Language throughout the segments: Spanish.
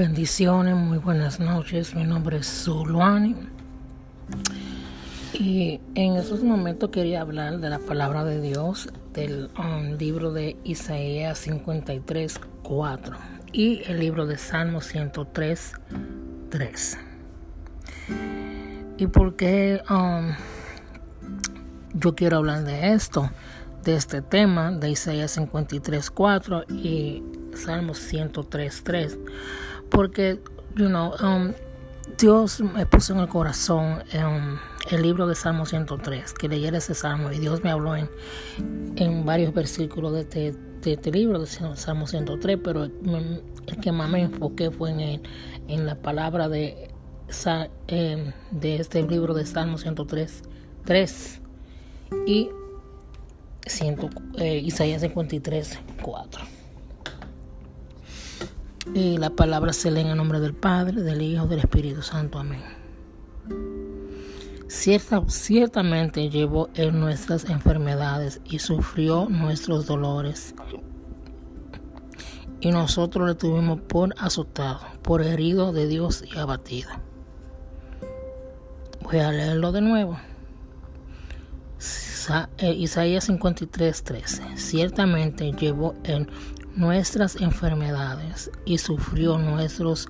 Bendiciones, muy buenas noches. Mi nombre es Zuluani. Y en estos momentos quería hablar de la palabra de Dios del um, libro de Isaías 53, 4 y el libro de Salmo 103, 3. ¿Y por qué um, yo quiero hablar de esto? De este tema de Isaías 53, 4 y Salmo 103, 3 porque, you know, um, Dios me puso en el corazón um, el libro de Salmo 103, que leyera ese salmo, y Dios me habló en, en varios versículos de este, este libro, de Salmo 103, pero el que más me enfoqué fue en, en la palabra de, em, de este libro de Salmo 103, 3 y eh, Isaías 53, 4. Y la palabra se lee en el nombre del Padre, del Hijo, del Espíritu Santo. Amén. Cierta, ciertamente llevó en nuestras enfermedades y sufrió nuestros dolores. Y nosotros le tuvimos por azotado, por herido de Dios y abatido. Voy a leerlo de nuevo. Eh, Isaías 53, 13. Ciertamente llevó en nuestras enfermedades y sufrió nuestros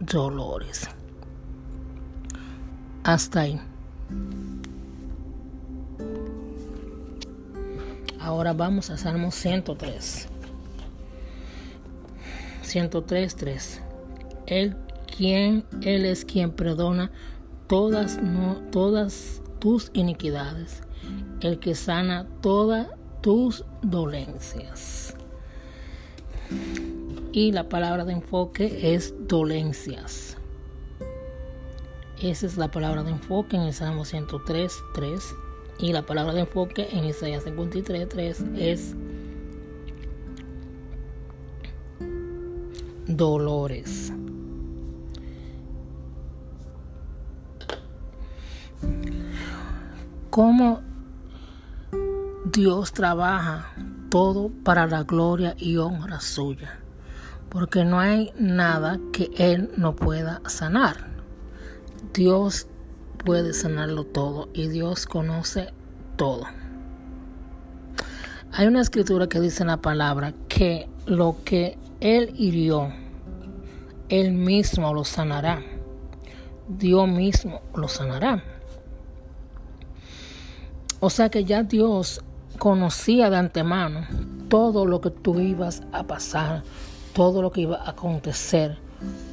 dolores. Hasta ahí. Ahora vamos a Salmo 103. 103, 3. Él, quien, él es quien perdona todas, todas tus iniquidades, el que sana todas tus dolencias. Y la palabra de enfoque es dolencias. Esa es la palabra de enfoque en el Salmo 103, 3. Y la palabra de enfoque en Isaías 53, 3 es dolores. ¿Cómo Dios trabaja todo para la gloria y honra suya, porque no hay nada que Él no pueda sanar. Dios puede sanarlo todo y Dios conoce todo. Hay una escritura que dice en la palabra que lo que Él hirió, Él mismo lo sanará. Dios mismo lo sanará. O sea que ya Dios conocía de antemano todo lo que tú ibas a pasar, todo lo que iba a acontecer.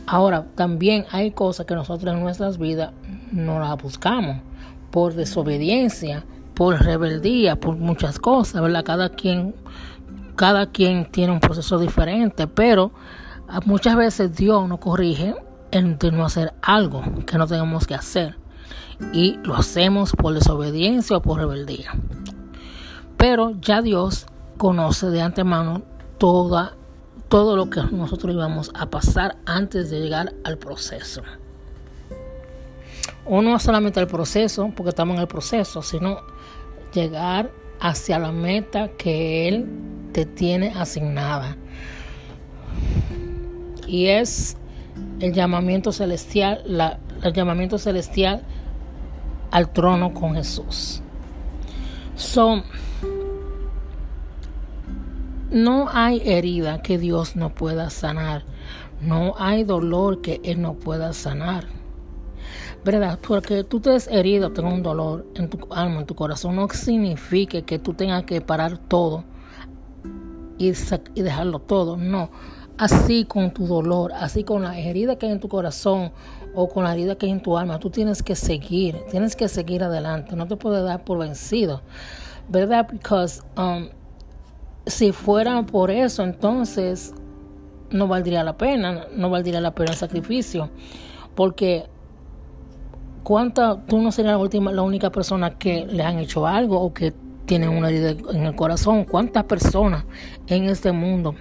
Ahora, también hay cosas que nosotros en nuestras vidas no las buscamos por desobediencia, por rebeldía, por muchas cosas, ¿verdad? Cada quien, cada quien tiene un proceso diferente, pero muchas veces Dios nos corrige en no hacer algo que no tenemos que hacer y lo hacemos por desobediencia o por rebeldía. Pero ya Dios conoce de antemano toda, todo lo que nosotros íbamos a pasar antes de llegar al proceso. O no solamente al proceso, porque estamos en el proceso, sino llegar hacia la meta que Él te tiene asignada. Y es el llamamiento celestial, el llamamiento celestial al trono con Jesús. Son no hay herida que Dios no pueda sanar. No hay dolor que Él no pueda sanar. ¿Verdad? Porque tú te has herido, tengas un dolor en tu alma, en tu corazón, no significa que tú tengas que parar todo y, y dejarlo todo. No. Así con tu dolor, así con la herida que hay en tu corazón o con la herida que hay en tu alma, tú tienes que seguir, tienes que seguir adelante, no te puedes dar por vencido, ¿verdad? Because um, si fuera por eso, entonces no valdría la pena, no valdría la pena el sacrificio, porque cuánta, tú no serías la última, la única persona que le han hecho algo o que tienen una herida en el corazón, cuántas personas en este mundo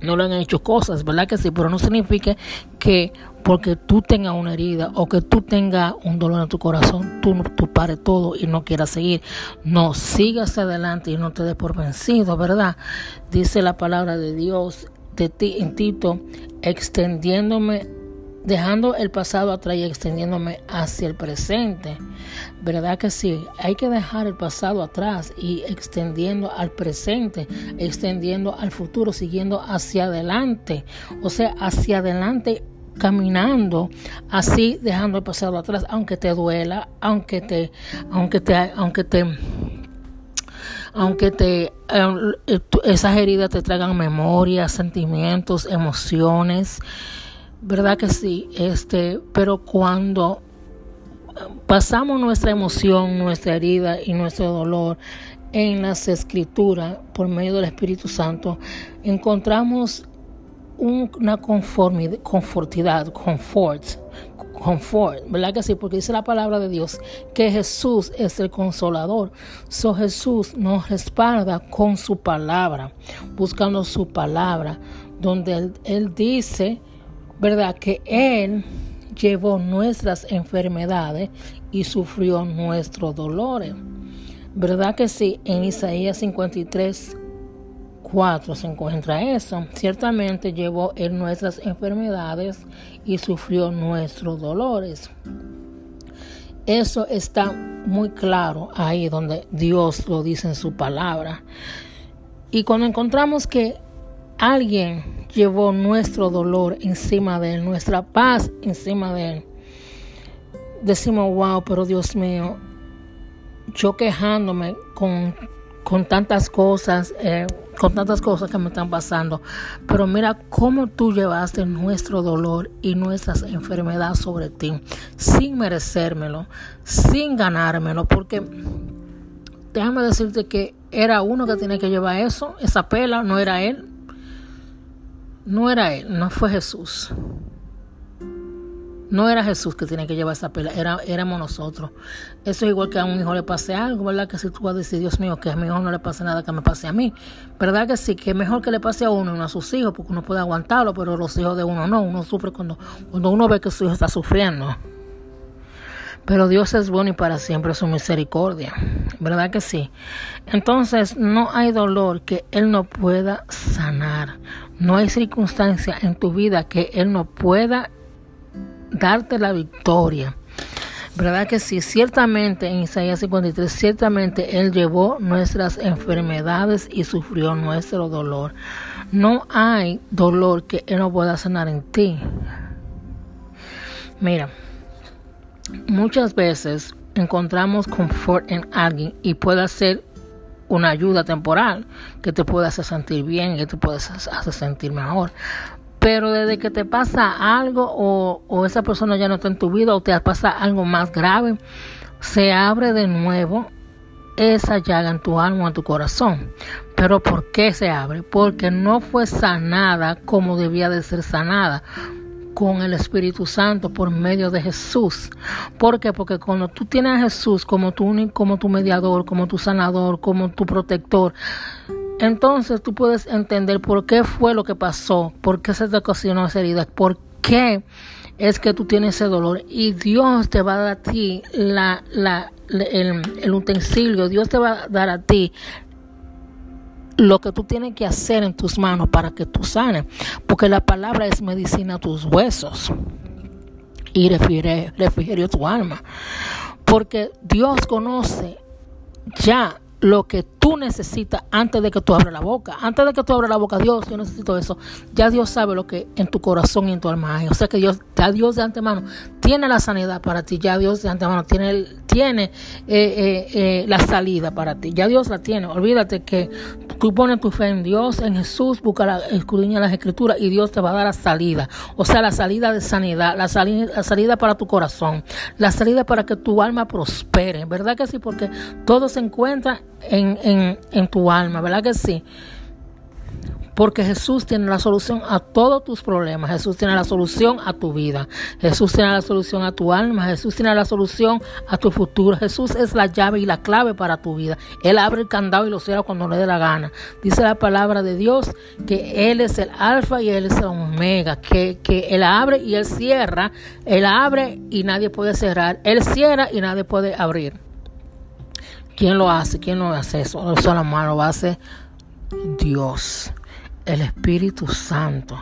no le han hecho cosas, ¿verdad que sí? Pero no significa que porque tú tengas una herida o que tú tengas un dolor en tu corazón, tú, tú pares todo y no quieras seguir. No, sigas adelante y no te des por vencido, ¿verdad? Dice la palabra de Dios de ti en Tito, extendiéndome dejando el pasado atrás y extendiéndome hacia el presente. ¿Verdad que sí? Hay que dejar el pasado atrás y extendiendo al presente, extendiendo al futuro, siguiendo hacia adelante. O sea, hacia adelante caminando así dejando el pasado atrás aunque te duela aunque te aunque te aunque te aunque te eh, esas heridas te traigan memorias sentimientos emociones ¿Verdad que sí? Este, pero cuando pasamos nuestra emoción, nuestra herida y nuestro dolor en las escrituras por medio del Espíritu Santo, encontramos una conformidad, confortidad, confort, confort, ¿verdad que sí? Porque dice la palabra de Dios que Jesús es el consolador. So Jesús nos respalda con su palabra, buscando su palabra, donde Él, él dice ¿verdad? Que Él llevó nuestras enfermedades y sufrió nuestros dolores. ¿Verdad que sí? En Isaías 53, 4 se encuentra eso. Ciertamente llevó Él nuestras enfermedades y sufrió nuestros dolores. Eso está muy claro ahí donde Dios lo dice en su palabra. Y cuando encontramos que alguien llevó nuestro dolor encima de él, nuestra paz encima de él. Decimos, wow, pero Dios mío, yo quejándome con, con tantas cosas, eh, con tantas cosas que me están pasando, pero mira cómo tú llevaste nuestro dolor y nuestras enfermedades sobre ti, sin merecérmelo, sin ganármelo, porque déjame decirte que era uno que tenía que llevar eso, esa pela, no era él. No era él, no fue Jesús. No era Jesús que tiene que llevar esa pela, era, éramos nosotros. Eso es igual que a un hijo le pase algo, ¿verdad? Que si tú vas a decir, Dios mío, que a mi hijo no le pase nada, que me pase a mí. ¿Verdad que sí? Que es mejor que le pase a uno y a sus hijos, porque uno puede aguantarlo, pero los hijos de uno no. Uno sufre cuando, cuando uno ve que su hijo está sufriendo. Pero Dios es bueno y para siempre su misericordia. ¿Verdad que sí? Entonces no hay dolor que Él no pueda sanar. No hay circunstancia en tu vida que Él no pueda darte la victoria. ¿Verdad que sí? Ciertamente en Isaías 53, ciertamente Él llevó nuestras enfermedades y sufrió nuestro dolor. No hay dolor que Él no pueda sanar en ti. Mira, muchas veces encontramos confort en alguien y puede ser una ayuda temporal que te puede hacer sentir bien, que te puede hacer sentir mejor. Pero desde que te pasa algo o, o esa persona ya no está en tu vida o te pasa algo más grave, se abre de nuevo esa llaga en tu alma en tu corazón. Pero ¿por qué se abre? Porque no fue sanada como debía de ser sanada con el Espíritu Santo por medio de Jesús. ¿Por qué? Porque cuando tú tienes a Jesús como tu, como tu mediador, como tu sanador, como tu protector, entonces tú puedes entender por qué fue lo que pasó, por qué se te ocasionó esa herida, por qué es que tú tienes ese dolor. Y Dios te va a dar a ti la, el utensilio, Dios te va a dar a ti lo que tú tienes que hacer en tus manos para que tú sanes, porque la palabra es medicina a tus huesos y refrigerio a tu alma, porque Dios conoce ya lo que tú necesitas antes de que tú abras la boca. Antes de que tú abras la boca, Dios, yo necesito eso. Ya Dios sabe lo que en tu corazón y en tu alma hay. O sea que Dios, ya Dios de antemano tiene la sanidad para ti. Ya Dios de antemano tiene, tiene eh, eh, eh, la salida para ti. Ya Dios la tiene. Olvídate que tú pones tu fe en Dios, en Jesús, busca la, escudriña las escrituras y Dios te va a dar la salida. O sea, la salida de sanidad, la salida, la salida para tu corazón, la salida para que tu alma prospere. ¿Verdad que sí? Porque todo se encuentra en, en, tu alma, ¿verdad que sí? Porque Jesús tiene la solución a todos tus problemas. Jesús tiene la solución a tu vida. Jesús tiene la solución a tu alma. Jesús tiene la solución a tu futuro. Jesús es la llave y la clave para tu vida. Él abre el candado y lo cierra cuando le dé la gana. Dice la palabra de Dios que Él es el alfa y Él es el omega. Que, que Él abre y Él cierra. Él abre y nadie puede cerrar. Él cierra y nadie puede abrir. ¿Quién lo hace? ¿Quién no hace eso? Eso la lo hace Dios. el Espíritu Santo.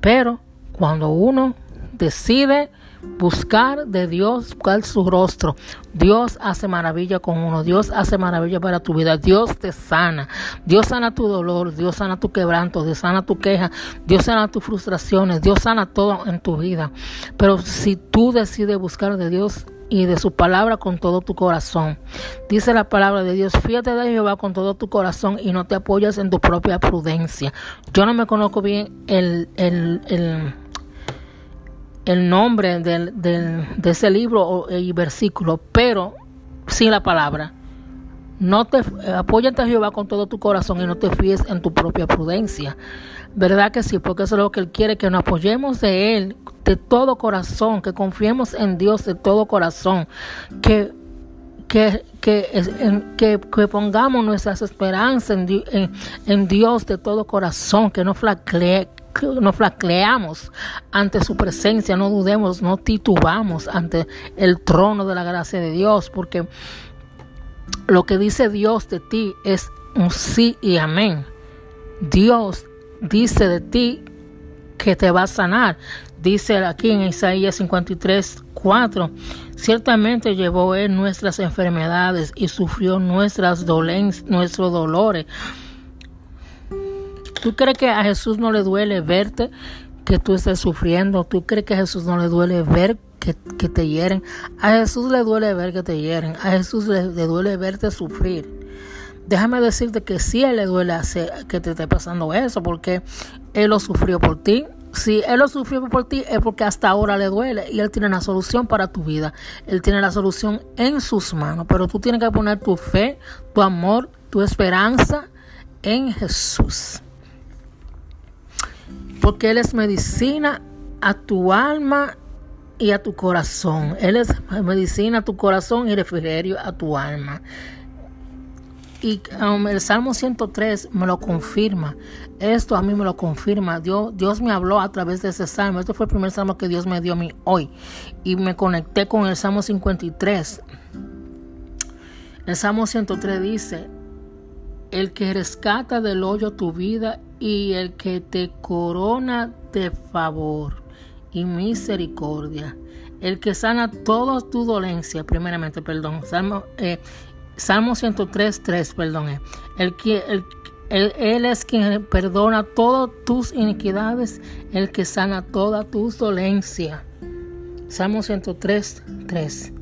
Pero cuando uno decide buscar de Dios, buscar su rostro. Dios hace maravilla con uno, Dios hace maravilla para tu vida, Dios te sana, Dios sana tu dolor, Dios sana tu quebranto, Dios sana tu queja, Dios sana tus frustraciones, Dios sana todo en tu vida. Pero si tú decides buscar de Dios, y de su palabra con todo tu corazón. Dice la palabra de Dios, fíjate de Jehová con todo tu corazón y no te apoyas en tu propia prudencia. Yo no me conozco bien el, el, el el nombre del, de ese libro y versículo, pero sin la palabra. No te apóyate a Jehová con todo tu corazón y no te fíes en tu propia prudencia. ¿Verdad que sí? Porque eso es lo que Él quiere, que nos apoyemos de Él de todo corazón, que confiemos en Dios de todo corazón, que que, que, que, pongamos nuestras esperanzas en, Dios de todo corazón, que no flaquee, no flaqueamos ante su presencia, no dudemos, no titubamos ante el trono de la gracia de Dios, porque lo que dice Dios de ti es un sí y amén. Dios dice de ti que te va a sanar. Dice aquí en Isaías 53, 4, ciertamente llevó él nuestras enfermedades y sufrió nuestras dolencias, nuestros dolores ¿Tú crees que a Jesús no le duele verte que tú estés sufriendo? ¿Tú crees que a Jesús no le duele ver que, te hieren? A Jesús le duele ver que te hieren. A Jesús le, duele verte sufrir. Déjame decirte que sí a Él le duele hacer que te esté pasando eso, porque Él lo sufrió por ti. Si Él lo sufrió por ti es porque hasta ahora le duele y Él tiene la solución para tu vida. Él tiene la solución en sus manos, pero tú tienes que poner tu fe, tu amor, tu esperanza en Jesús porque Él es medicina a tu alma y a tu corazón. Él es medicina a tu corazón y refrigerio a tu alma. Y um, el Salmo 103 me lo confirma. Esto a mí me lo confirma. Dios, Dios me habló a través de ese salmo. Este fue el primer salmo que Dios me dio a mí hoy. Y me conecté con el Salmo 53. El Salmo 103 dice, el que rescata del hoyo tu vida y el que te corona de favor y misericordia, el que sana todas tus dolencias, primeramente, perdón, Salmo, eh, Salmo 103, 3, perdón, eh. el que, el, él es quien perdona todas tus iniquidades, el que sana todas tus dolencias. Salmo 103, 3.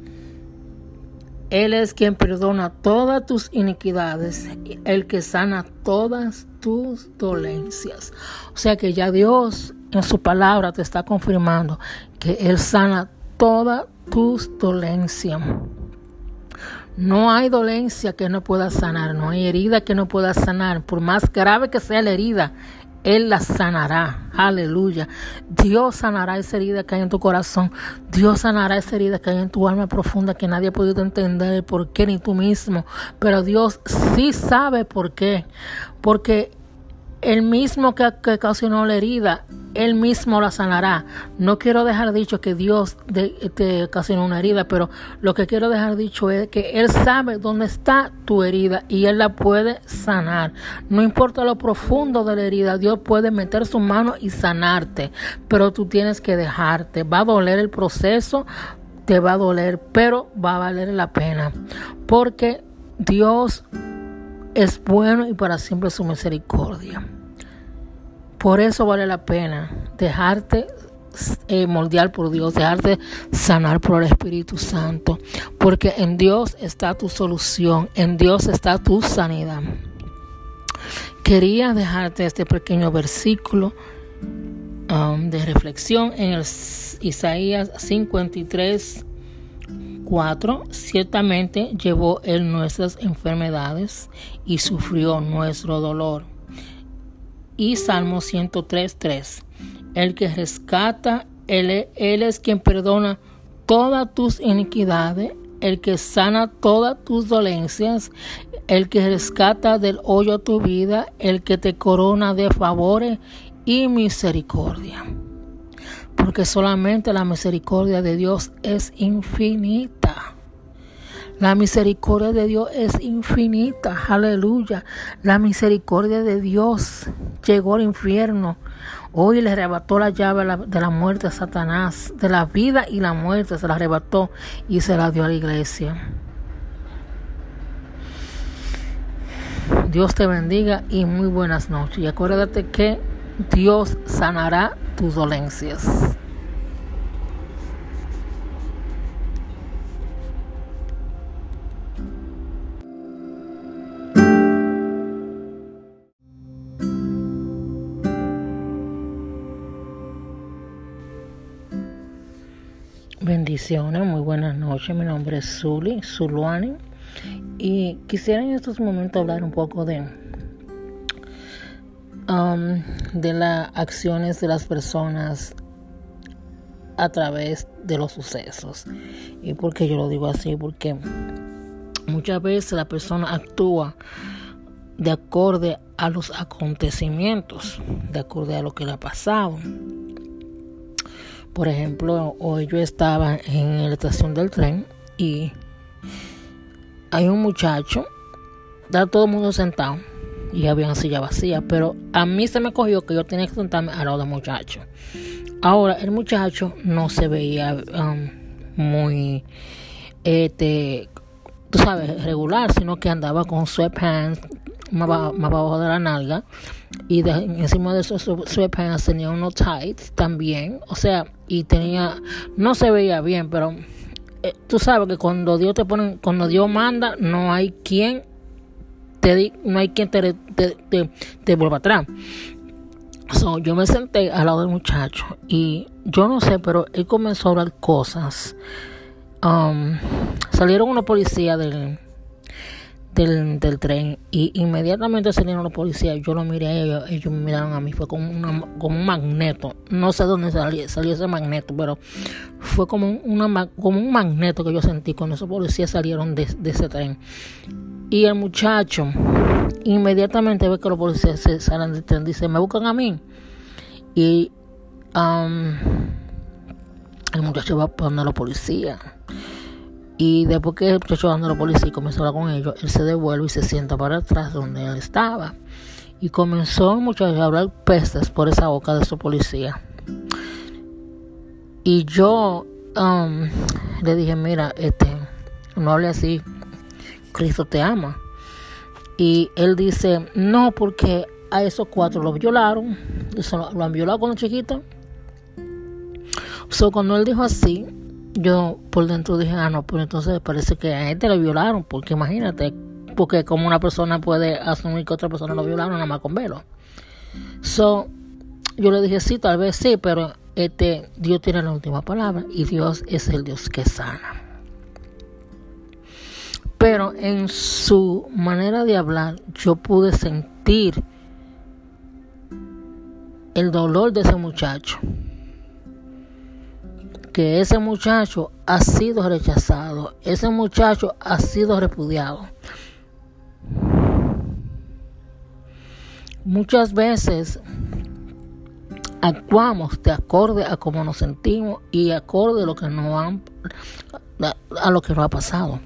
Él es quien perdona todas tus iniquidades, el que sana todas tus dolencias. O sea que ya Dios en su palabra te está confirmando que Él sana todas tus dolencias. No hay dolencia que no pueda sanar, no hay herida que no pueda sanar, por más grave que sea la herida, él la sanará. Aleluya. Dios sanará esa herida que hay en tu corazón. Dios sanará esa herida que hay en tu alma profunda que nadie ha podido entender por qué ni tú mismo. Pero Dios sí sabe por qué. Porque el mismo que, que ocasionó la herida él mismo la sanará. No quiero dejar dicho que Dios te ocasionó una herida, pero lo que quiero dejar dicho es que Él sabe dónde está tu herida y Él la puede sanar. No importa lo profundo de la herida, Dios puede meter su mano y sanarte, pero tú tienes que dejarte. Va a doler el proceso, te va a doler, pero va a valer la pena, porque Dios es bueno y para siempre su misericordia. Por eso vale la pena dejarte eh, moldear por Dios, dejarte sanar por el Espíritu Santo, porque en Dios está tu solución, en Dios está tu sanidad. Quería dejarte este pequeño versículo um, de reflexión en el Isaías 53. 4. Ciertamente llevó él nuestras enfermedades y sufrió nuestro dolor y Salmo 103.3. El que rescata, él, él es quien perdona todas tus iniquidades, el que sana todas tus dolencias, el que rescata del hoyo tu vida, el que te corona de favores y misericordia. Porque solamente la misericordia de Dios es infinita. La misericordia de Dios es infinita, aleluya. La misericordia de Dios llegó al infierno. Hoy le arrebató la llave de la muerte a Satanás, de la vida y la muerte, se la arrebató y se la dio a la iglesia. Dios te bendiga y muy buenas noches. Y acuérdate que Dios sanará tus dolencias. Muy buenas noches. Mi nombre es Zuli, Zuluani. Y quisiera en estos momentos hablar un poco de, um, de las acciones de las personas a través de los sucesos. ¿Y por qué yo lo digo así? Porque muchas veces la persona actúa de acuerdo a los acontecimientos, de acuerdo a lo que le ha pasado. Por ejemplo, hoy yo estaba en la estación del tren y hay un muchacho, está todo el mundo sentado y había una silla vacía, pero a mí se me cogió que yo tenía que sentarme al lado del muchacho. Ahora, el muchacho no se veía um, muy, este, tú sabes, regular, sino que andaba con sweatpants más, abajo de la nalga y encima de esos sweatpants tenía unos tights también, o sea, y tenía, no se veía bien, pero eh, tú sabes que cuando Dios te pone, cuando Dios manda, no hay quien te no hay quien te, te, te, vuelva atrás. So, yo me senté al lado del muchacho y yo no sé, pero él comenzó a hablar cosas. Um, salieron unos policías del, del, del, tren y inmediatamente salieron los policías. Yo lo miré a ellos, ellos me miraron a mí, fue como, una, como un magneto. No sé dónde salió, salió ese magneto, pero fue como, una, como un magneto que yo sentí cuando esos policías salieron de, ese tren. Y el muchacho inmediatamente ve que los policías salen del tren, dice, me buscan a mí. Y um, el muchacho va a poner a los policías y después que el muchacho anda a la policía y comenzó a hablar con ellos, él se devuelve y se sienta para atrás donde él estaba. Y comenzó el muchacho a hablar pestes por esa boca de su policía. Y yo um, le dije, mira, este, no hable así, Cristo te ama. Y él dice, no, porque a esos cuatro los violaron, lo, han violado cuando chiquito. So, cuando él dijo así, yo por dentro dije, ah, no, pues entonces parece que a este lo violaron, porque imagínate, porque como una persona puede asumir que otra persona lo violaron nada más con velo. So, yo le dije, sí, tal vez sí, pero este, Dios tiene la última palabra y Dios es el Dios que sana. Pero en su manera de hablar, yo pude sentir el dolor de ese muchacho que ese muchacho ha sido rechazado, ese muchacho ha sido repudiado. Muchas veces actuamos de acorde a cómo nos sentimos y acorde a lo que nos a lo que nos ha pasado.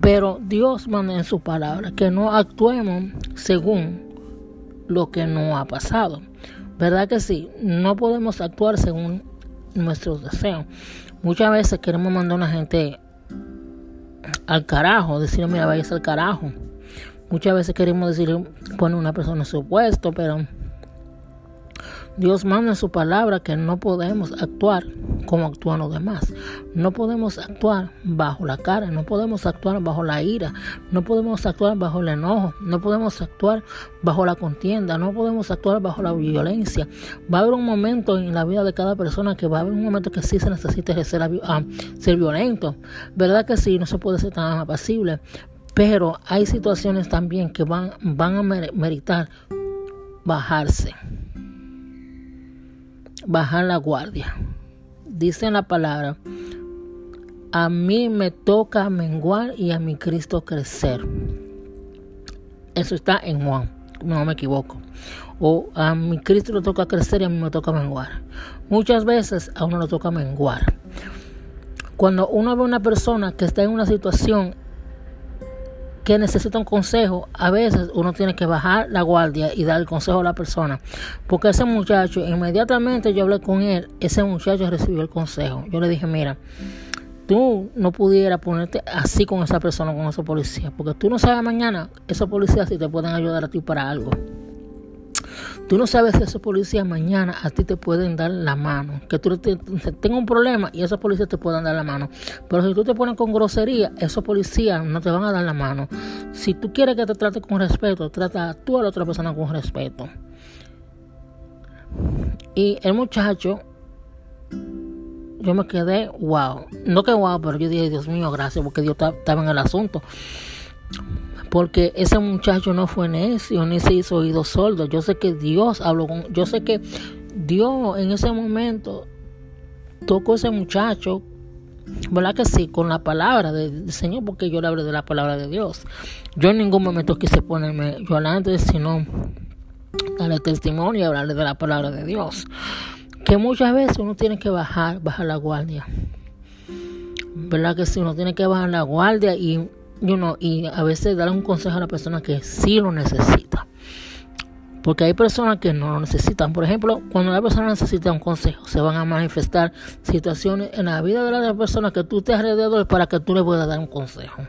Pero Dios manda en su palabra que no actuemos según lo que nos ha pasado. ¿Verdad que sí? No podemos actuar según nuestros deseos. Muchas veces queremos mandar a una gente al carajo, decirle, mira, vayas al carajo. Muchas veces queremos decirle, poner una persona en su puesto, pero Dios manda en su palabra que no podemos actuar como actúan los demás. No podemos actuar bajo la cara, no podemos actuar bajo la ira, no podemos actuar bajo el enojo, no podemos actuar bajo la contienda, no podemos actuar bajo la violencia. Va a haber un momento en la vida de cada persona que va a haber un momento que sí se necesite ser, ah, ser violento. ¿Verdad que sí? No se puede ser tan apacible. Pero hay situaciones también que van, van a meritar bajarse bajar la guardia. Dice la palabra, a mí me toca menguar y a mi Cristo crecer. Eso está en Juan, no me equivoco. O a mi Cristo le toca crecer y a mí me toca menguar. Muchas veces a uno le toca menguar. Cuando uno ve a una persona que está en una situación que necesita un consejo, a veces uno tiene que bajar la guardia y dar el consejo a la persona. Porque ese muchacho, inmediatamente yo hablé con él, ese muchacho recibió el consejo. Yo le dije, mira, tú no pudieras ponerte así con esa persona, con esa policía, porque tú no sabes mañana, esos policías si te pueden ayudar a ti para algo. Tú no sabes si esos policías mañana a ti te pueden dar la mano. Que tú tengas un problema y esos policías te puedan dar la mano. Pero si tú te pones con grosería, esos policías no te van a dar la mano. Si tú quieres que te trate con respeto, trata tú a la otra persona con respeto. Y el muchacho, yo me quedé wow. No que wow, pero yo dije, Dios mío, gracias, porque Dios estaba en el asunto porque ese muchacho no fue necio ni se hizo oído sordo. Yo sé que Dios habló con, yo sé que Dios en ese momento tocó a ese muchacho, ¿verdad que sí? Con la palabra del Señor, porque yo le hablé de la palabra de Dios. Yo en ningún momento quise ponerme yo adelante, sino darle testimonio y hablarle de la palabra de Dios. Que muchas veces uno tiene que bajar, bajar la guardia. ¿Verdad que sí? Uno tiene que bajar la guardia y y a veces darle un consejo a la persona que sí lo necesita. Porque hay personas que no lo necesitan. Por ejemplo, cuando la persona necesita un consejo, se van a manifestar situaciones en la vida de la persona que tú te alrededor para que tú le puedas dar un consejo.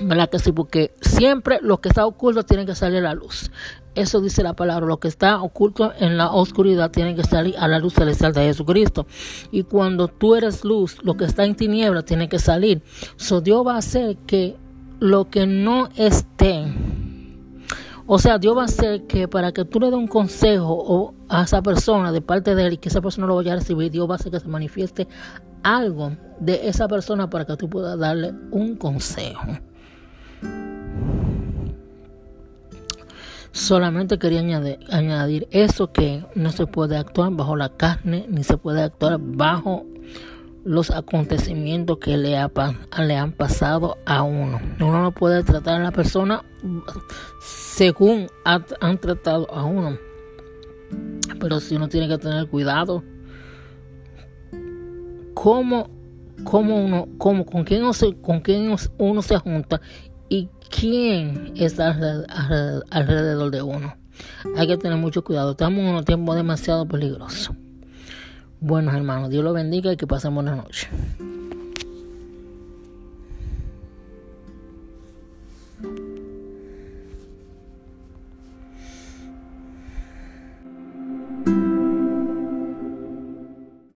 ¿Verdad que sí? Porque siempre lo que está oculto tiene que salir a la luz. Eso dice la palabra. Lo que está oculto en la oscuridad tiene que salir a la luz celestial de Jesucristo. Y cuando tú eres luz, lo que está en tiniebla tiene que salir. So Dios va a hacer que lo que no esté. O sea, Dios va a hacer que para que tú le des un consejo a esa persona de parte de él y que esa persona lo vaya a recibir, Dios va a hacer que se manifieste algo de esa persona para que tú puedas darle un consejo. Solamente quería añadir, eso que no se puede actuar bajo la carne, ni se puede actuar bajo los acontecimientos que le, han pasado a uno. Uno no puede tratar a la persona según han tratado a uno. Pero si uno tiene que tener cuidado, cómo, uno, con quién con quién uno se junta y quién está alrededor de uno. Hay que tener mucho cuidado. Estamos en un tiempo demasiado peligroso. Bueno, hermanos, Dios los bendiga y que pasen buenas noches.